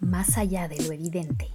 más allá de lo evidente.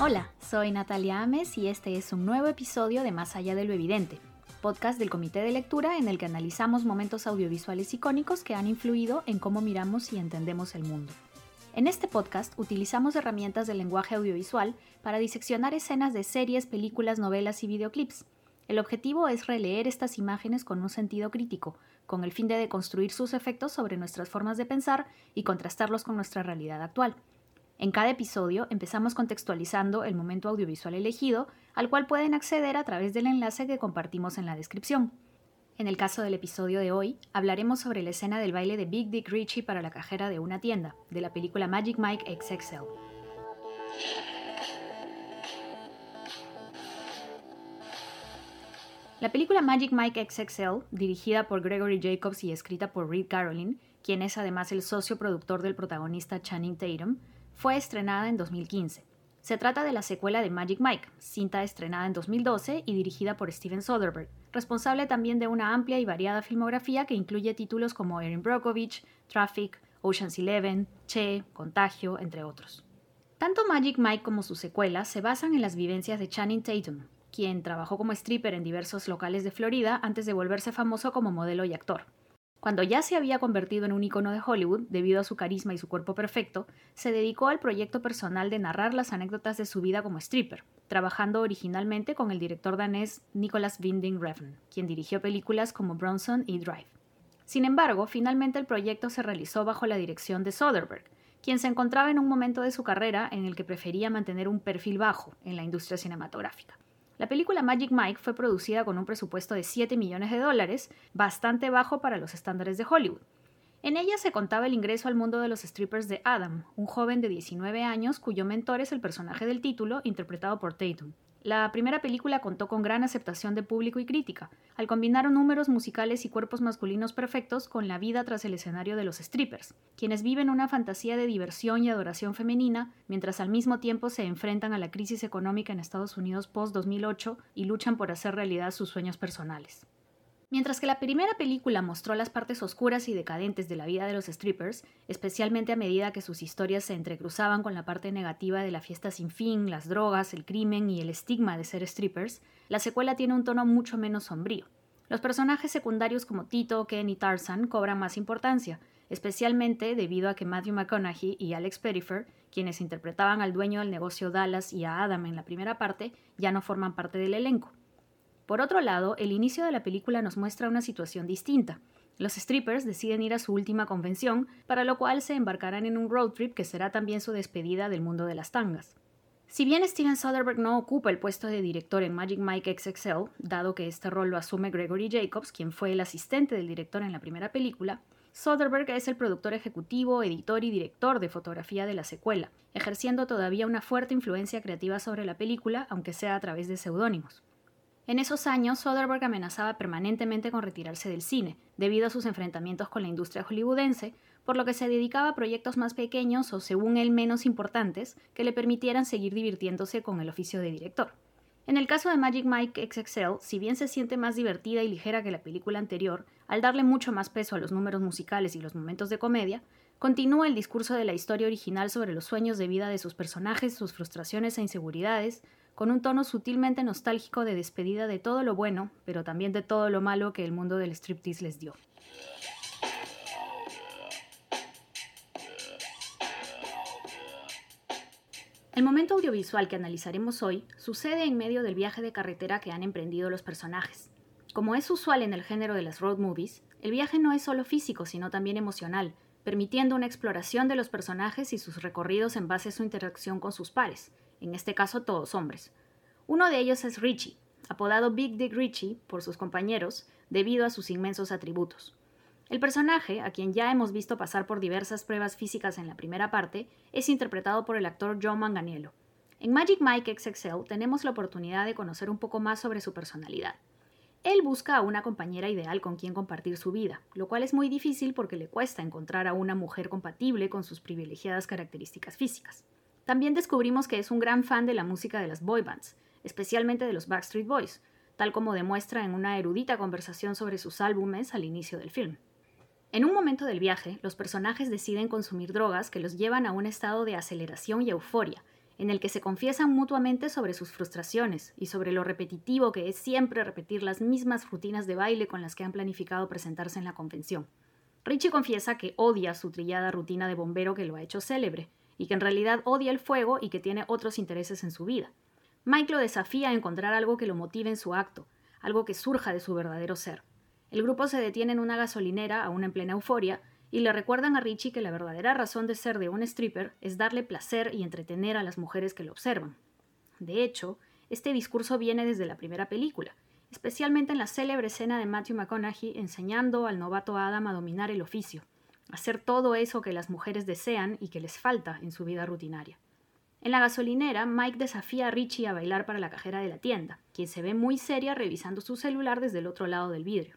Hola, soy Natalia Ames y este es un nuevo episodio de Más allá de lo evidente, podcast del Comité de Lectura en el que analizamos momentos audiovisuales icónicos que han influido en cómo miramos y entendemos el mundo. En este podcast utilizamos herramientas del lenguaje audiovisual para diseccionar escenas de series, películas, novelas y videoclips. El objetivo es releer estas imágenes con un sentido crítico, con el fin de deconstruir sus efectos sobre nuestras formas de pensar y contrastarlos con nuestra realidad actual. En cada episodio empezamos contextualizando el momento audiovisual elegido, al cual pueden acceder a través del enlace que compartimos en la descripción. En el caso del episodio de hoy, hablaremos sobre la escena del baile de Big Dick Richie para la cajera de una tienda, de la película Magic Mike XXL. La película Magic Mike XXL, dirigida por Gregory Jacobs y escrita por Reed Carolyn, quien es además el socio productor del protagonista Channing Tatum, fue estrenada en 2015. Se trata de la secuela de Magic Mike, cinta estrenada en 2012 y dirigida por Steven Soderbergh, responsable también de una amplia y variada filmografía que incluye títulos como Erin Brockovich, Traffic, Ocean's Eleven, Che, Contagio, entre otros. Tanto Magic Mike como su secuela se basan en las vivencias de Channing Tatum, quien trabajó como stripper en diversos locales de Florida antes de volverse famoso como modelo y actor. Cuando ya se había convertido en un icono de Hollywood debido a su carisma y su cuerpo perfecto, se dedicó al proyecto personal de narrar las anécdotas de su vida como stripper, trabajando originalmente con el director danés Nicholas Winding Refn, quien dirigió películas como Bronson y Drive. Sin embargo, finalmente el proyecto se realizó bajo la dirección de Soderbergh, quien se encontraba en un momento de su carrera en el que prefería mantener un perfil bajo en la industria cinematográfica. La película Magic Mike fue producida con un presupuesto de 7 millones de dólares, bastante bajo para los estándares de Hollywood. En ella se contaba el ingreso al mundo de los strippers de Adam, un joven de 19 años cuyo mentor es el personaje del título, interpretado por Tatum. La primera película contó con gran aceptación de público y crítica, al combinar números musicales y cuerpos masculinos perfectos con la vida tras el escenario de los strippers, quienes viven una fantasía de diversión y adoración femenina, mientras al mismo tiempo se enfrentan a la crisis económica en Estados Unidos post-2008 y luchan por hacer realidad sus sueños personales. Mientras que la primera película mostró las partes oscuras y decadentes de la vida de los strippers, especialmente a medida que sus historias se entrecruzaban con la parte negativa de la fiesta sin fin, las drogas, el crimen y el estigma de ser strippers, la secuela tiene un tono mucho menos sombrío. Los personajes secundarios como Tito, Ken y Tarzan cobran más importancia, especialmente debido a que Matthew McConaughey y Alex Pettyfer, quienes interpretaban al dueño del negocio Dallas y a Adam en la primera parte, ya no forman parte del elenco. Por otro lado, el inicio de la película nos muestra una situación distinta. Los strippers deciden ir a su última convención, para lo cual se embarcarán en un road trip que será también su despedida del mundo de las tangas. Si bien Steven Soderbergh no ocupa el puesto de director en Magic Mike XXL, dado que este rol lo asume Gregory Jacobs, quien fue el asistente del director en la primera película, Soderbergh es el productor ejecutivo, editor y director de fotografía de la secuela, ejerciendo todavía una fuerte influencia creativa sobre la película, aunque sea a través de seudónimos. En esos años, Soderbergh amenazaba permanentemente con retirarse del cine, debido a sus enfrentamientos con la industria hollywoodense, por lo que se dedicaba a proyectos más pequeños o, según él, menos importantes, que le permitieran seguir divirtiéndose con el oficio de director. En el caso de Magic Mike XXL, si bien se siente más divertida y ligera que la película anterior, al darle mucho más peso a los números musicales y los momentos de comedia, continúa el discurso de la historia original sobre los sueños de vida de sus personajes, sus frustraciones e inseguridades, con un tono sutilmente nostálgico de despedida de todo lo bueno, pero también de todo lo malo que el mundo del striptease les dio. El momento audiovisual que analizaremos hoy sucede en medio del viaje de carretera que han emprendido los personajes. Como es usual en el género de las road movies, el viaje no es solo físico, sino también emocional, permitiendo una exploración de los personajes y sus recorridos en base a su interacción con sus pares, en este caso todos hombres. Uno de ellos es Richie, apodado Big Dick Richie por sus compañeros debido a sus inmensos atributos. El personaje, a quien ya hemos visto pasar por diversas pruebas físicas en la primera parte, es interpretado por el actor John Manganiello. En Magic Mike XXL tenemos la oportunidad de conocer un poco más sobre su personalidad. Él busca a una compañera ideal con quien compartir su vida, lo cual es muy difícil porque le cuesta encontrar a una mujer compatible con sus privilegiadas características físicas. También descubrimos que es un gran fan de la música de las boy bands, especialmente de los Backstreet Boys, tal como demuestra en una erudita conversación sobre sus álbumes al inicio del film. En un momento del viaje, los personajes deciden consumir drogas que los llevan a un estado de aceleración y euforia, en el que se confiesan mutuamente sobre sus frustraciones y sobre lo repetitivo que es siempre repetir las mismas rutinas de baile con las que han planificado presentarse en la convención. Richie confiesa que odia su trillada rutina de bombero que lo ha hecho célebre, y que en realidad odia el fuego y que tiene otros intereses en su vida. Mike lo desafía a encontrar algo que lo motive en su acto, algo que surja de su verdadero ser. El grupo se detiene en una gasolinera, aún en plena euforia, y le recuerdan a Richie que la verdadera razón de ser de un stripper es darle placer y entretener a las mujeres que lo observan. De hecho, este discurso viene desde la primera película, especialmente en la célebre escena de Matthew McConaughey enseñando al novato Adam a dominar el oficio, hacer todo eso que las mujeres desean y que les falta en su vida rutinaria. En la gasolinera, Mike desafía a Richie a bailar para la cajera de la tienda, quien se ve muy seria revisando su celular desde el otro lado del vidrio.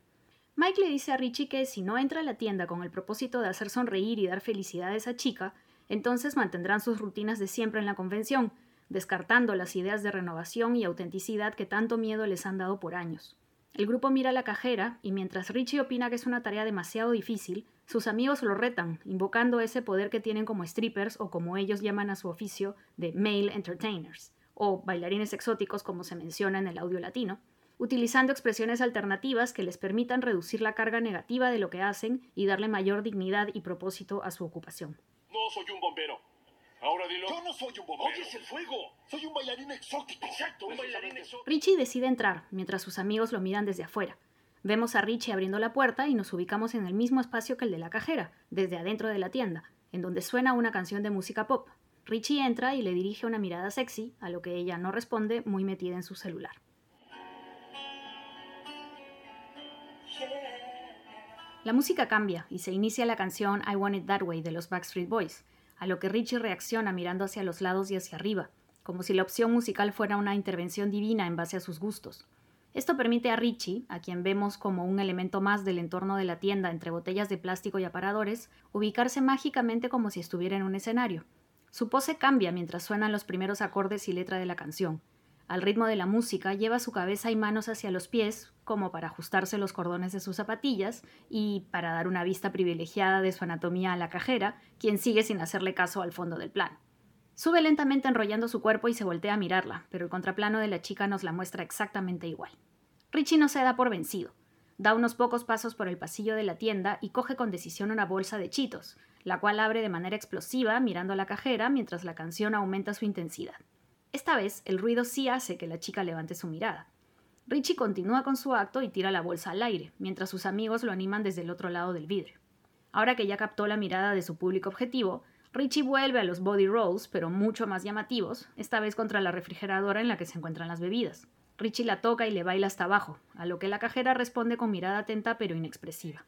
Mike le dice a Richie que si no entra a la tienda con el propósito de hacer sonreír y dar felicidad a esa chica, entonces mantendrán sus rutinas de siempre en la convención, descartando las ideas de renovación y autenticidad que tanto miedo les han dado por años. El grupo mira la cajera y mientras Richie opina que es una tarea demasiado difícil, sus amigos lo retan, invocando ese poder que tienen como strippers o como ellos llaman a su oficio de male entertainers, o bailarines exóticos como se menciona en el audio latino, utilizando expresiones alternativas que les permitan reducir la carga negativa de lo que hacen y darle mayor dignidad y propósito a su ocupación. No soy un bombero. Ahora dilo. Yo no soy un bombero. Oyes el fuego. Soy un bailarín exótico. Exacto, un bailarín exótico. Richie decide entrar, mientras sus amigos lo miran desde afuera. Vemos a Richie abriendo la puerta y nos ubicamos en el mismo espacio que el de la cajera, desde adentro de la tienda, en donde suena una canción de música pop. Richie entra y le dirige una mirada sexy, a lo que ella no responde, muy metida en su celular. La música cambia y se inicia la canción I Want It That Way de los Backstreet Boys, a lo que Richie reacciona mirando hacia los lados y hacia arriba, como si la opción musical fuera una intervención divina en base a sus gustos. Esto permite a Richie, a quien vemos como un elemento más del entorno de la tienda entre botellas de plástico y aparadores, ubicarse mágicamente como si estuviera en un escenario. Su pose cambia mientras suenan los primeros acordes y letra de la canción, al ritmo de la música, lleva su cabeza y manos hacia los pies, como para ajustarse los cordones de sus zapatillas y para dar una vista privilegiada de su anatomía a la cajera, quien sigue sin hacerle caso al fondo del plan. Sube lentamente enrollando su cuerpo y se voltea a mirarla, pero el contraplano de la chica nos la muestra exactamente igual. Richie no se da por vencido. Da unos pocos pasos por el pasillo de la tienda y coge con decisión una bolsa de chitos, la cual abre de manera explosiva mirando a la cajera mientras la canción aumenta su intensidad. Esta vez, el ruido sí hace que la chica levante su mirada. Richie continúa con su acto y tira la bolsa al aire, mientras sus amigos lo animan desde el otro lado del vidrio. Ahora que ya captó la mirada de su público objetivo, Richie vuelve a los body rolls, pero mucho más llamativos, esta vez contra la refrigeradora en la que se encuentran las bebidas. Richie la toca y le baila hasta abajo, a lo que la cajera responde con mirada atenta pero inexpresiva.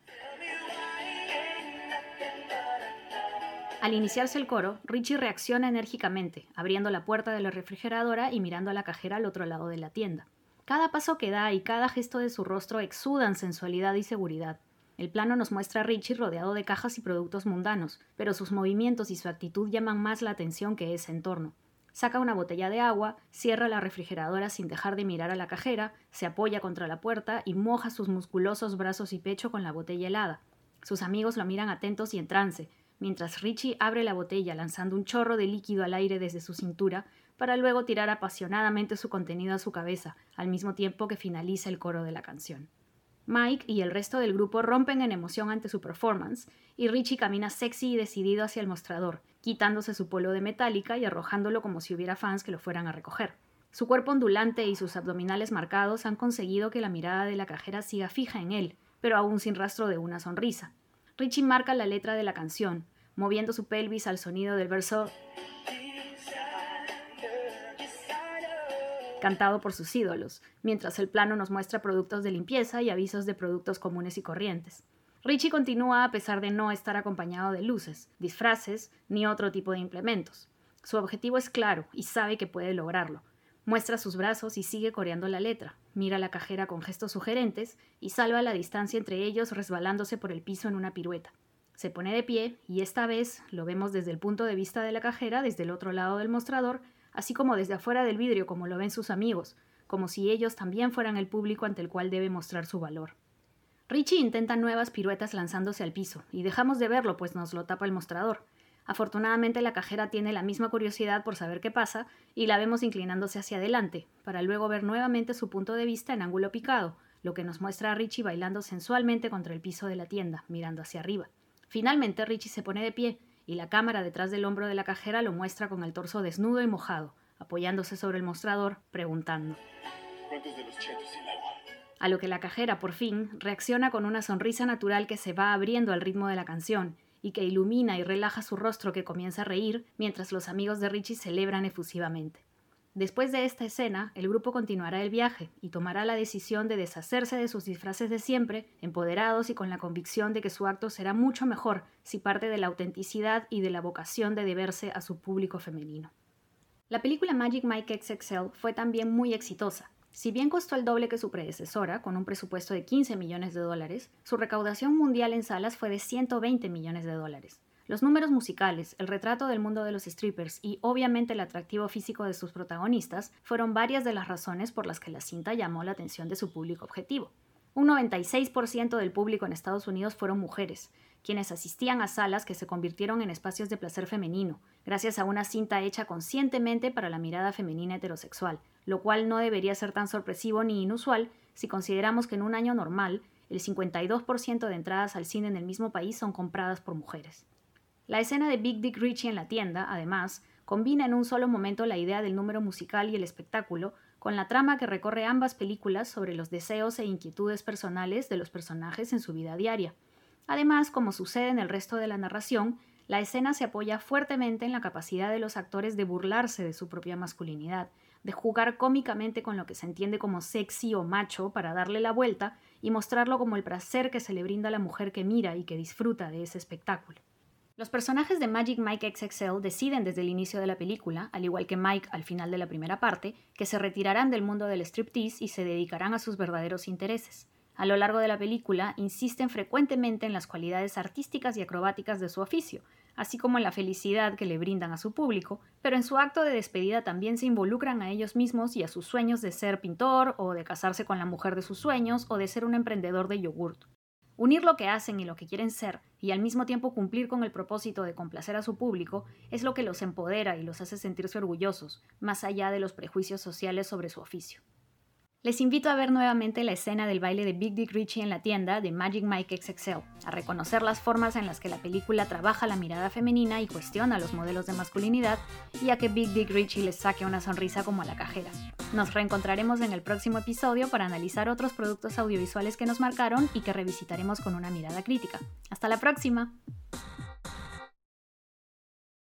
Al iniciarse el coro, Richie reacciona enérgicamente, abriendo la puerta de la refrigeradora y mirando a la cajera al otro lado de la tienda. Cada paso que da y cada gesto de su rostro exudan sensualidad y seguridad. El plano nos muestra a Richie rodeado de cajas y productos mundanos, pero sus movimientos y su actitud llaman más la atención que ese entorno. Saca una botella de agua, cierra la refrigeradora sin dejar de mirar a la cajera, se apoya contra la puerta y moja sus musculosos brazos y pecho con la botella helada. Sus amigos lo miran atentos y en trance, mientras Richie abre la botella lanzando un chorro de líquido al aire desde su cintura, para luego tirar apasionadamente su contenido a su cabeza, al mismo tiempo que finaliza el coro de la canción. Mike y el resto del grupo rompen en emoción ante su performance, y Richie camina sexy y decidido hacia el mostrador, quitándose su polo de metálica y arrojándolo como si hubiera fans que lo fueran a recoger. Su cuerpo ondulante y sus abdominales marcados han conseguido que la mirada de la cajera siga fija en él, pero aún sin rastro de una sonrisa. Richie marca la letra de la canción, moviendo su pelvis al sonido del verso cantado por sus ídolos, mientras el plano nos muestra productos de limpieza y avisos de productos comunes y corrientes. Richie continúa a pesar de no estar acompañado de luces, disfraces ni otro tipo de implementos. Su objetivo es claro y sabe que puede lograrlo. Muestra sus brazos y sigue coreando la letra, mira la cajera con gestos sugerentes y salva la distancia entre ellos resbalándose por el piso en una pirueta. Se pone de pie y esta vez lo vemos desde el punto de vista de la cajera, desde el otro lado del mostrador, así como desde afuera del vidrio como lo ven sus amigos, como si ellos también fueran el público ante el cual debe mostrar su valor. Richie intenta nuevas piruetas lanzándose al piso, y dejamos de verlo pues nos lo tapa el mostrador. Afortunadamente la cajera tiene la misma curiosidad por saber qué pasa y la vemos inclinándose hacia adelante, para luego ver nuevamente su punto de vista en ángulo picado, lo que nos muestra a Richie bailando sensualmente contra el piso de la tienda, mirando hacia arriba. Finalmente Richie se pone de pie y la cámara detrás del hombro de la cajera lo muestra con el torso desnudo y mojado, apoyándose sobre el mostrador, preguntando. ¿Cuántos de los chetos y el agua? A lo que la cajera, por fin, reacciona con una sonrisa natural que se va abriendo al ritmo de la canción y que ilumina y relaja su rostro que comienza a reír mientras los amigos de Richie celebran efusivamente. Después de esta escena, el grupo continuará el viaje y tomará la decisión de deshacerse de sus disfraces de siempre, empoderados y con la convicción de que su acto será mucho mejor si parte de la autenticidad y de la vocación de deberse a su público femenino. La película Magic Mike XXL fue también muy exitosa, si bien costó el doble que su predecesora, con un presupuesto de 15 millones de dólares, su recaudación mundial en salas fue de 120 millones de dólares. Los números musicales, el retrato del mundo de los strippers y obviamente el atractivo físico de sus protagonistas fueron varias de las razones por las que la cinta llamó la atención de su público objetivo. Un 96% del público en Estados Unidos fueron mujeres, quienes asistían a salas que se convirtieron en espacios de placer femenino, gracias a una cinta hecha conscientemente para la mirada femenina heterosexual, lo cual no debería ser tan sorpresivo ni inusual si consideramos que en un año normal el 52% de entradas al cine en el mismo país son compradas por mujeres. La escena de Big Dick Richie en la tienda, además, combina en un solo momento la idea del número musical y el espectáculo con la trama que recorre ambas películas sobre los deseos e inquietudes personales de los personajes en su vida diaria. Además, como sucede en el resto de la narración, la escena se apoya fuertemente en la capacidad de los actores de burlarse de su propia masculinidad, de jugar cómicamente con lo que se entiende como sexy o macho para darle la vuelta y mostrarlo como el placer que se le brinda a la mujer que mira y que disfruta de ese espectáculo. Los personajes de Magic Mike XXL deciden desde el inicio de la película, al igual que Mike al final de la primera parte, que se retirarán del mundo del striptease y se dedicarán a sus verdaderos intereses. A lo largo de la película insisten frecuentemente en las cualidades artísticas y acrobáticas de su oficio, así como en la felicidad que le brindan a su público, pero en su acto de despedida también se involucran a ellos mismos y a sus sueños de ser pintor o de casarse con la mujer de sus sueños o de ser un emprendedor de yogurt. Unir lo que hacen y lo que quieren ser, y al mismo tiempo cumplir con el propósito de complacer a su público, es lo que los empodera y los hace sentirse orgullosos, más allá de los prejuicios sociales sobre su oficio. Les invito a ver nuevamente la escena del baile de Big Dick Richie en la tienda de Magic Mike XXL, a reconocer las formas en las que la película trabaja la mirada femenina y cuestiona los modelos de masculinidad, y a que Big Dick Richie les saque una sonrisa como a la cajera. Nos reencontraremos en el próximo episodio para analizar otros productos audiovisuales que nos marcaron y que revisitaremos con una mirada crítica. Hasta la próxima.